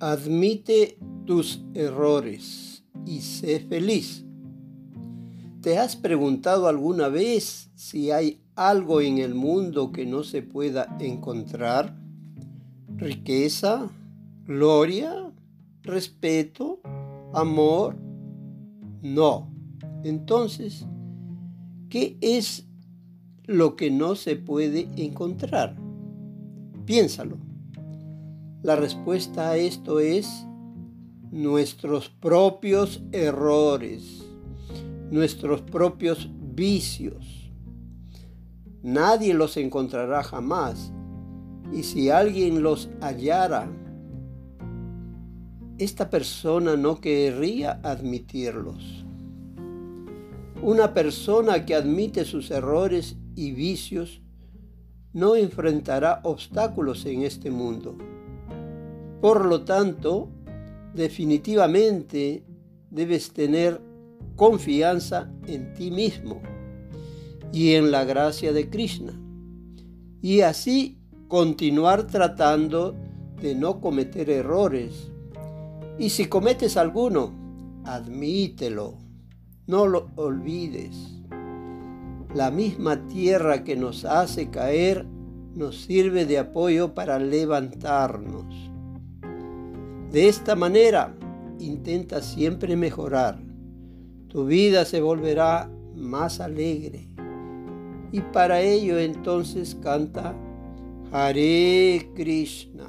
Admite tus errores y sé feliz. ¿Te has preguntado alguna vez si hay algo en el mundo que no se pueda encontrar? ¿Riqueza? ¿Gloria? ¿Respeto? ¿Amor? No. Entonces, ¿qué es lo que no se puede encontrar? Piénsalo. La respuesta a esto es nuestros propios errores, nuestros propios vicios. Nadie los encontrará jamás. Y si alguien los hallara, esta persona no querría admitirlos. Una persona que admite sus errores y vicios no enfrentará obstáculos en este mundo por lo tanto, definitivamente debes tener confianza en ti mismo y en la gracia de Krishna. Y así continuar tratando de no cometer errores. Y si cometes alguno, admítelo, no lo olvides. La misma tierra que nos hace caer nos sirve de apoyo para levantarnos. De esta manera, intenta siempre mejorar. Tu vida se volverá más alegre. Y para ello entonces canta Hare Krishna.